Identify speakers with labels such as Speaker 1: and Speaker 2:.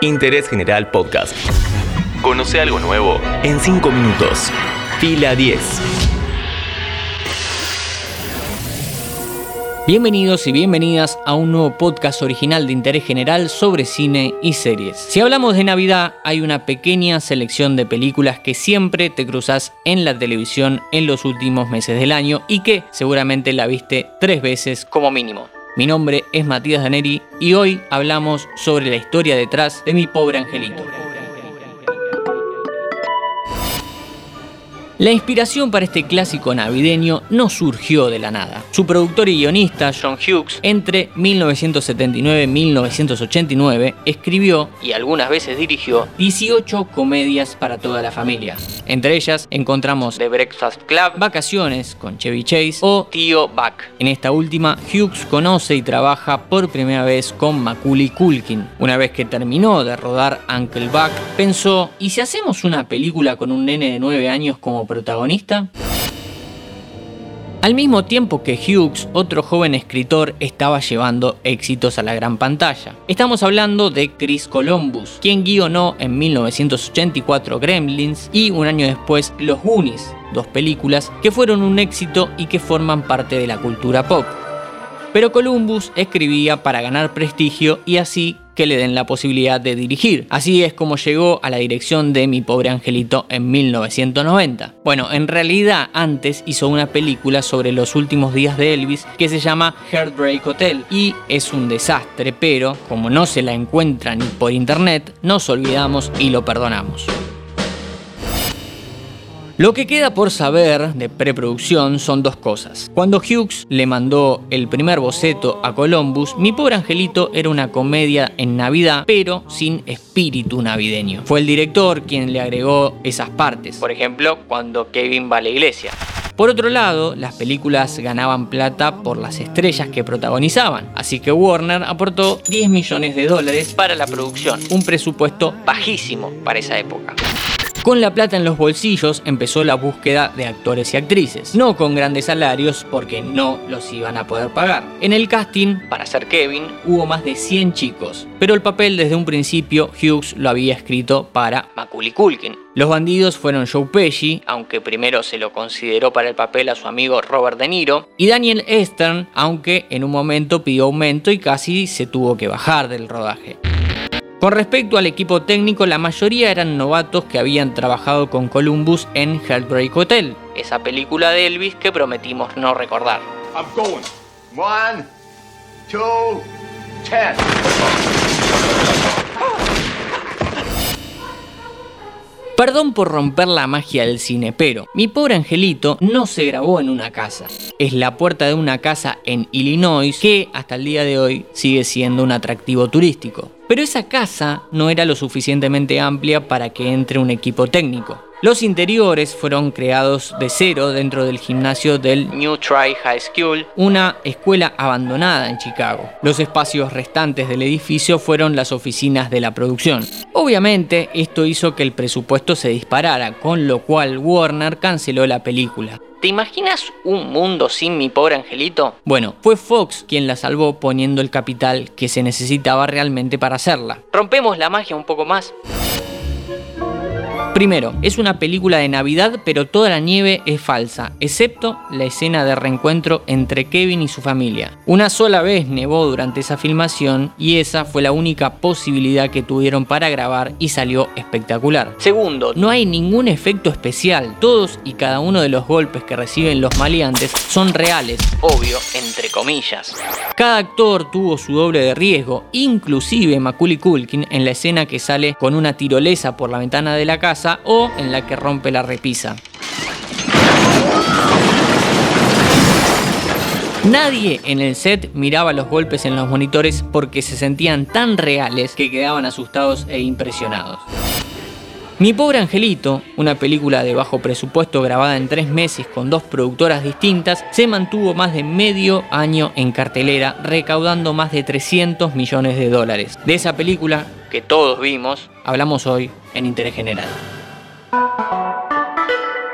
Speaker 1: Interés General Podcast. Conoce algo nuevo en 5 minutos. Fila 10.
Speaker 2: Bienvenidos y bienvenidas a un nuevo podcast original de interés general sobre cine y series. Si hablamos de Navidad, hay una pequeña selección de películas que siempre te cruzas en la televisión en los últimos meses del año y que seguramente la viste tres veces como mínimo. Mi nombre es Matías Daneri y hoy hablamos sobre la historia detrás de mi pobre angelito. La inspiración para este clásico navideño no surgió de la nada. Su productor y guionista, John Hughes, entre 1979 y 1989, escribió y algunas veces dirigió 18 comedias para toda la familia. Entre ellas encontramos The Breakfast Club, Vacaciones con Chevy Chase o Tío Buck. En esta última, Hughes conoce y trabaja por primera vez con Macaulay Culkin. Una vez que terminó de rodar Uncle Buck, pensó, ¿y si hacemos una película con un nene de 9 años como protagonista? Al mismo tiempo que Hughes, otro joven escritor estaba llevando éxitos a la gran pantalla. Estamos hablando de Chris Columbus, quien guionó en 1984 Gremlins y un año después Los Goonies, dos películas que fueron un éxito y que forman parte de la cultura pop. Pero Columbus escribía para ganar prestigio y así que le den la posibilidad de dirigir. Así es como llegó a la dirección de Mi pobre angelito en 1990. Bueno, en realidad antes hizo una película sobre los últimos días de Elvis que se llama Heartbreak Hotel y es un desastre, pero como no se la encuentra ni por internet, nos olvidamos y lo perdonamos. Lo que queda por saber de preproducción son dos cosas. Cuando Hughes le mandó el primer boceto a Columbus, Mi pobre angelito era una comedia en Navidad, pero sin espíritu navideño. Fue el director quien le agregó esas partes. Por ejemplo, cuando Kevin va a la iglesia. Por otro lado, las películas ganaban plata por las estrellas que protagonizaban, así que Warner aportó 10 millones de dólares para la producción, un presupuesto bajísimo para esa época. Con la plata en los bolsillos empezó la búsqueda de actores y actrices, no con grandes salarios porque no los iban a poder pagar. En el casting, para ser Kevin, hubo más de 100 chicos, pero el papel desde un principio Hughes lo había escrito para Macaulay Culkin. Los bandidos fueron Joe Pesci, aunque primero se lo consideró para el papel a su amigo Robert De Niro, y Daniel Stern, aunque en un momento pidió aumento y casi se tuvo que bajar del rodaje. Con respecto al equipo técnico, la mayoría eran novatos que habían trabajado con Columbus en Heartbreak Hotel, esa película de Elvis que prometimos no recordar. Perdón por romper la magia del cine, pero Mi pobre angelito no se grabó en una casa. Es la puerta de una casa en Illinois que hasta el día de hoy sigue siendo un atractivo turístico. Pero esa casa no era lo suficientemente amplia para que entre un equipo técnico. Los interiores fueron creados de cero dentro del gimnasio del New Try High School, una escuela abandonada en Chicago. Los espacios restantes del edificio fueron las oficinas de la producción. Obviamente, esto hizo que el presupuesto se disparara, con lo cual Warner canceló la película. ¿Te imaginas un mundo sin mi pobre angelito? Bueno, fue Fox quien la salvó poniendo el capital que se necesitaba realmente para hacerla. ¿Rompemos la magia un poco más? Primero, es una película de Navidad, pero toda la nieve es falsa, excepto la escena de reencuentro entre Kevin y su familia. Una sola vez nevó durante esa filmación y esa fue la única posibilidad que tuvieron para grabar y salió espectacular. Segundo, no hay ningún efecto especial, todos y cada uno de los golpes que reciben los maleantes son reales, obvio, entre comillas. Cada actor tuvo su doble de riesgo, inclusive Macaulay Culkin en la escena que sale con una tirolesa por la ventana de la o en la que rompe la repisa. Nadie en el set miraba los golpes en los monitores porque se sentían tan reales que quedaban asustados e impresionados. Mi pobre angelito, una película de bajo presupuesto grabada en tres meses con dos productoras distintas, se mantuvo más de medio año en cartelera, recaudando más de 300 millones de dólares. De esa película, que todos vimos, hablamos hoy en Interés General.